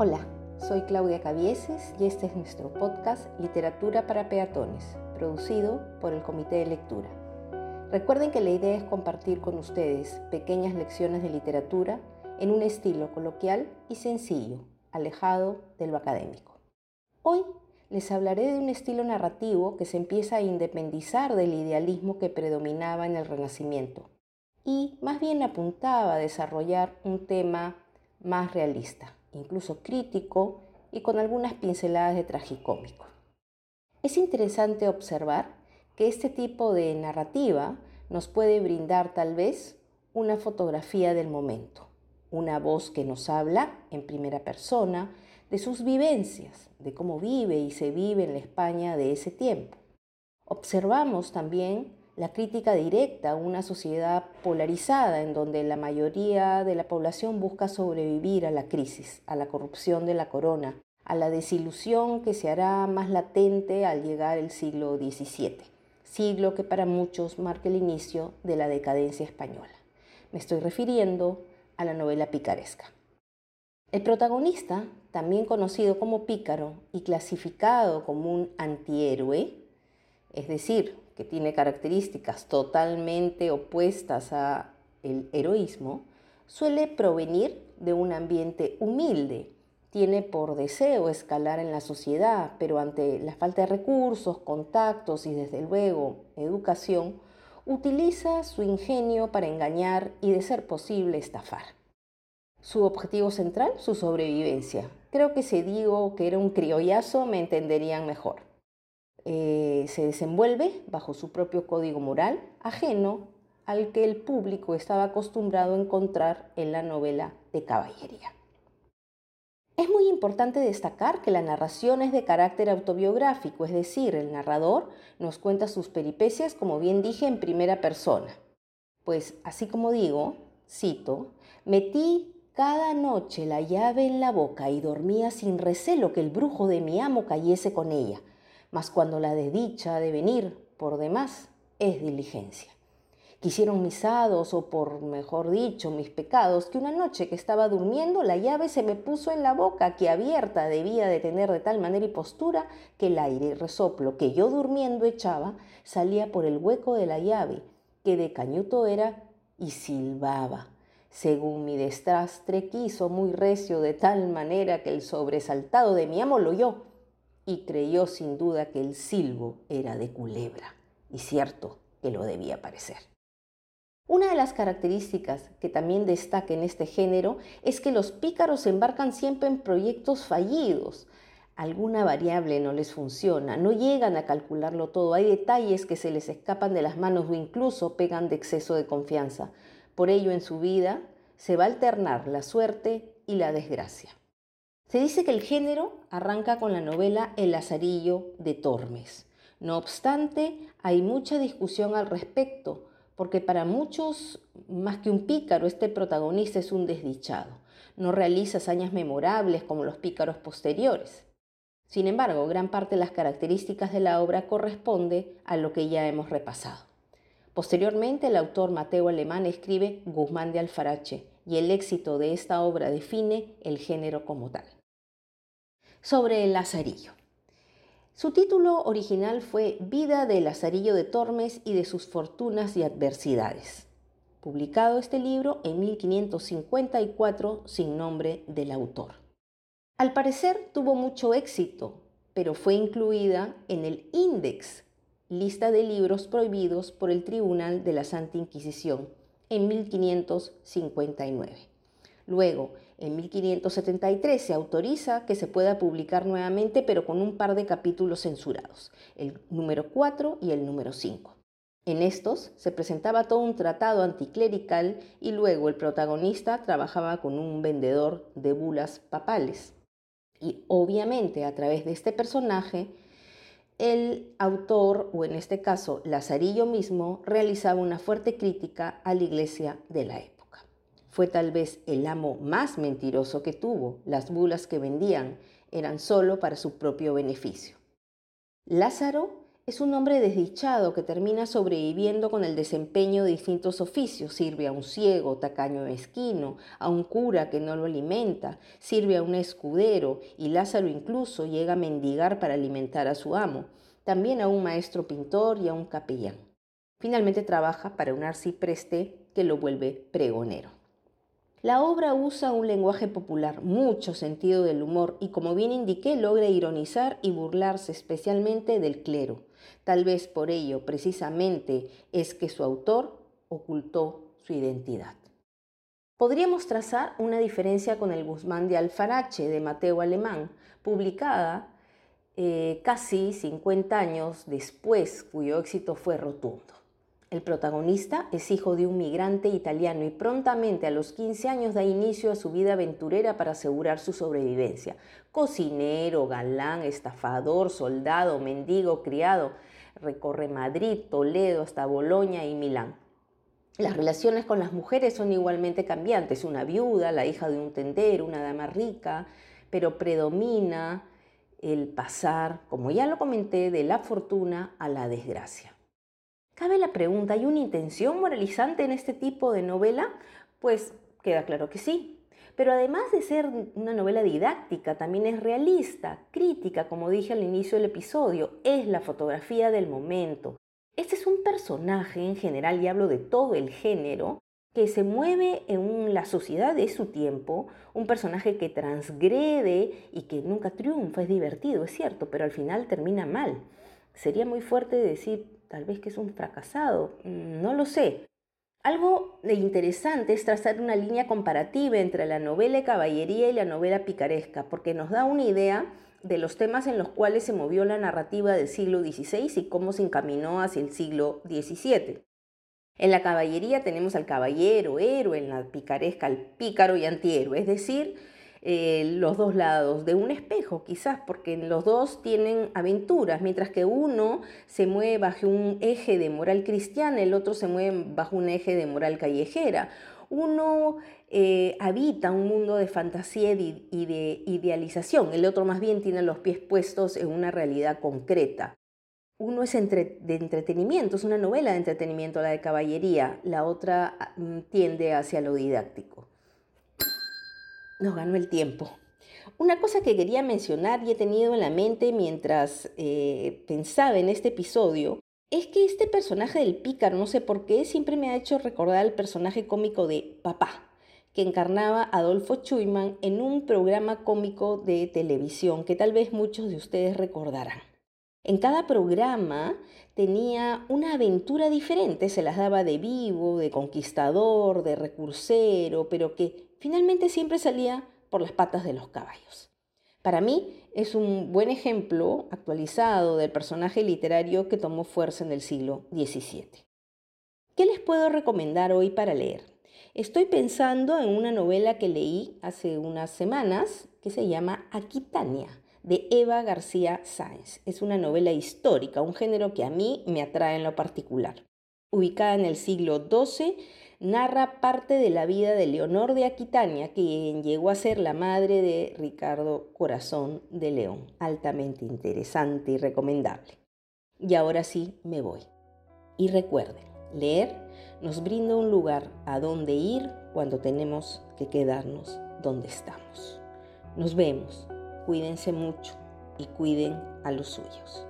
Hola, soy Claudia Cavieses y este es nuestro podcast Literatura para Peatones, producido por el Comité de Lectura. Recuerden que la idea es compartir con ustedes pequeñas lecciones de literatura en un estilo coloquial y sencillo, alejado de lo académico. Hoy les hablaré de un estilo narrativo que se empieza a independizar del idealismo que predominaba en el Renacimiento y más bien apuntaba a desarrollar un tema más realista, incluso crítico y con algunas pinceladas de tragicómico. Es interesante observar que este tipo de narrativa nos puede brindar tal vez una fotografía del momento, una voz que nos habla en primera persona de sus vivencias, de cómo vive y se vive en la España de ese tiempo. Observamos también la crítica directa a una sociedad polarizada en donde la mayoría de la población busca sobrevivir a la crisis, a la corrupción de la corona, a la desilusión que se hará más latente al llegar el siglo XVII, siglo que para muchos marca el inicio de la decadencia española. Me estoy refiriendo a la novela picaresca. El protagonista, también conocido como pícaro y clasificado como un antihéroe, es decir, que tiene características totalmente opuestas a el heroísmo, suele provenir de un ambiente humilde. Tiene por deseo escalar en la sociedad, pero ante la falta de recursos, contactos y desde luego educación, utiliza su ingenio para engañar y de ser posible estafar. Su objetivo central, su sobrevivencia. Creo que si digo que era un criollazo me entenderían mejor. Eh, se desenvuelve bajo su propio código moral, ajeno al que el público estaba acostumbrado a encontrar en la novela de caballería. Es muy importante destacar que la narración es de carácter autobiográfico, es decir, el narrador nos cuenta sus peripecias, como bien dije, en primera persona. Pues así como digo, cito, metí cada noche la llave en la boca y dormía sin recelo que el brujo de mi amo cayese con ella mas cuando la desdicha de venir por demás es diligencia. Quisieron mis hados, o por mejor dicho, mis pecados, que una noche que estaba durmiendo la llave se me puso en la boca, que abierta debía de tener de tal manera y postura que el aire y resoplo que yo durmiendo echaba salía por el hueco de la llave, que de cañuto era, y silbaba. Según mi destrastre quiso muy recio de tal manera que el sobresaltado de mi amo lo oyó y creyó sin duda que el silbo era de culebra, y cierto que lo debía parecer. Una de las características que también destaca en este género es que los pícaros se embarcan siempre en proyectos fallidos. Alguna variable no les funciona, no llegan a calcularlo todo, hay detalles que se les escapan de las manos o incluso pegan de exceso de confianza. Por ello en su vida se va a alternar la suerte y la desgracia. Se dice que el género arranca con la novela El Lazarillo de Tormes. No obstante, hay mucha discusión al respecto, porque para muchos, más que un pícaro, este protagonista es un desdichado. No realiza hazañas memorables como los pícaros posteriores. Sin embargo, gran parte de las características de la obra corresponde a lo que ya hemos repasado. Posteriormente, el autor Mateo Alemán escribe Guzmán de Alfarache y el éxito de esta obra define el género como tal sobre el Lazarillo. Su título original fue Vida del Lazarillo de Tormes y de sus fortunas y adversidades. Publicado este libro en 1554 sin nombre del autor. Al parecer tuvo mucho éxito, pero fue incluida en el Index, lista de libros prohibidos por el Tribunal de la Santa Inquisición, en 1559. Luego, en 1573 se autoriza que se pueda publicar nuevamente, pero con un par de capítulos censurados, el número 4 y el número 5. En estos se presentaba todo un tratado anticlerical y luego el protagonista trabajaba con un vendedor de bulas papales. Y obviamente a través de este personaje, el autor, o en este caso Lazarillo mismo, realizaba una fuerte crítica a la iglesia de la época. Fue tal vez el amo más mentiroso que tuvo. Las bulas que vendían eran solo para su propio beneficio. Lázaro Es un hombre desdichado que termina sobreviviendo con el desempeño de distintos oficios. Sirve a un ciego, tacaño mezquino, a un cura que no lo alimenta, sirve a un escudero y Lázaro incluso llega a mendigar para alimentar a su amo. También a un maestro pintor y a un capellán. Finalmente trabaja para un arcipreste que lo vuelve pregonero. La obra usa un lenguaje popular, mucho sentido del humor y como bien indiqué logra ironizar y burlarse especialmente del clero. Tal vez por ello precisamente es que su autor ocultó su identidad. Podríamos trazar una diferencia con el Guzmán de Alfarache de Mateo Alemán, publicada eh, casi 50 años después, cuyo éxito fue rotundo. El protagonista es hijo de un migrante italiano y prontamente a los 15 años da inicio a su vida aventurera para asegurar su sobrevivencia. Cocinero, galán, estafador, soldado, mendigo, criado, recorre Madrid, Toledo hasta Boloña y Milán. Las relaciones con las mujeres son igualmente cambiantes. Una viuda, la hija de un tendero, una dama rica, pero predomina el pasar, como ya lo comenté, de la fortuna a la desgracia. Cabe la pregunta, ¿hay una intención moralizante en este tipo de novela? Pues queda claro que sí. Pero además de ser una novela didáctica, también es realista, crítica, como dije al inicio del episodio, es la fotografía del momento. Este es un personaje en general, y hablo de todo el género, que se mueve en la sociedad de su tiempo, un personaje que transgrede y que nunca triunfa, es divertido, es cierto, pero al final termina mal. Sería muy fuerte decir tal vez que es un fracasado, mm, no lo sé. Algo interesante es trazar una línea comparativa entre la novela de caballería y la novela picaresca, porque nos da una idea de los temas en los cuales se movió la narrativa del siglo XVI y cómo se encaminó hacia el siglo XVII. En la caballería tenemos al caballero, héroe, en la picaresca al pícaro y antihéroe, es decir, eh, los dos lados de un espejo, quizás, porque los dos tienen aventuras, mientras que uno se mueve bajo un eje de moral cristiana, el otro se mueve bajo un eje de moral callejera. Uno eh, habita un mundo de fantasía y de idealización, el otro más bien tiene los pies puestos en una realidad concreta. Uno es de entretenimiento, es una novela de entretenimiento, la de caballería, la otra mm, tiende hacia lo didáctico nos ganó el tiempo. Una cosa que quería mencionar y he tenido en la mente mientras eh, pensaba en este episodio es que este personaje del pícaro, no sé por qué, siempre me ha hecho recordar al personaje cómico de Papá, que encarnaba Adolfo Chuyman en un programa cómico de televisión que tal vez muchos de ustedes recordarán. En cada programa tenía una aventura diferente, se las daba de vivo, de conquistador, de recursero, pero que finalmente siempre salía por las patas de los caballos. Para mí es un buen ejemplo actualizado del personaje literario que tomó fuerza en el siglo XVII. ¿Qué les puedo recomendar hoy para leer? Estoy pensando en una novela que leí hace unas semanas que se llama Aquitania, de Eva García Sáenz. Es una novela histórica, un género que a mí me atrae en lo particular. Ubicada en el siglo XII, narra parte de la vida de Leonor de Aquitania, quien llegó a ser la madre de Ricardo Corazón de León. Altamente interesante y recomendable. Y ahora sí me voy. Y recuerden, leer nos brinda un lugar a donde ir cuando tenemos que quedarnos donde estamos. Nos vemos, cuídense mucho y cuiden a los suyos.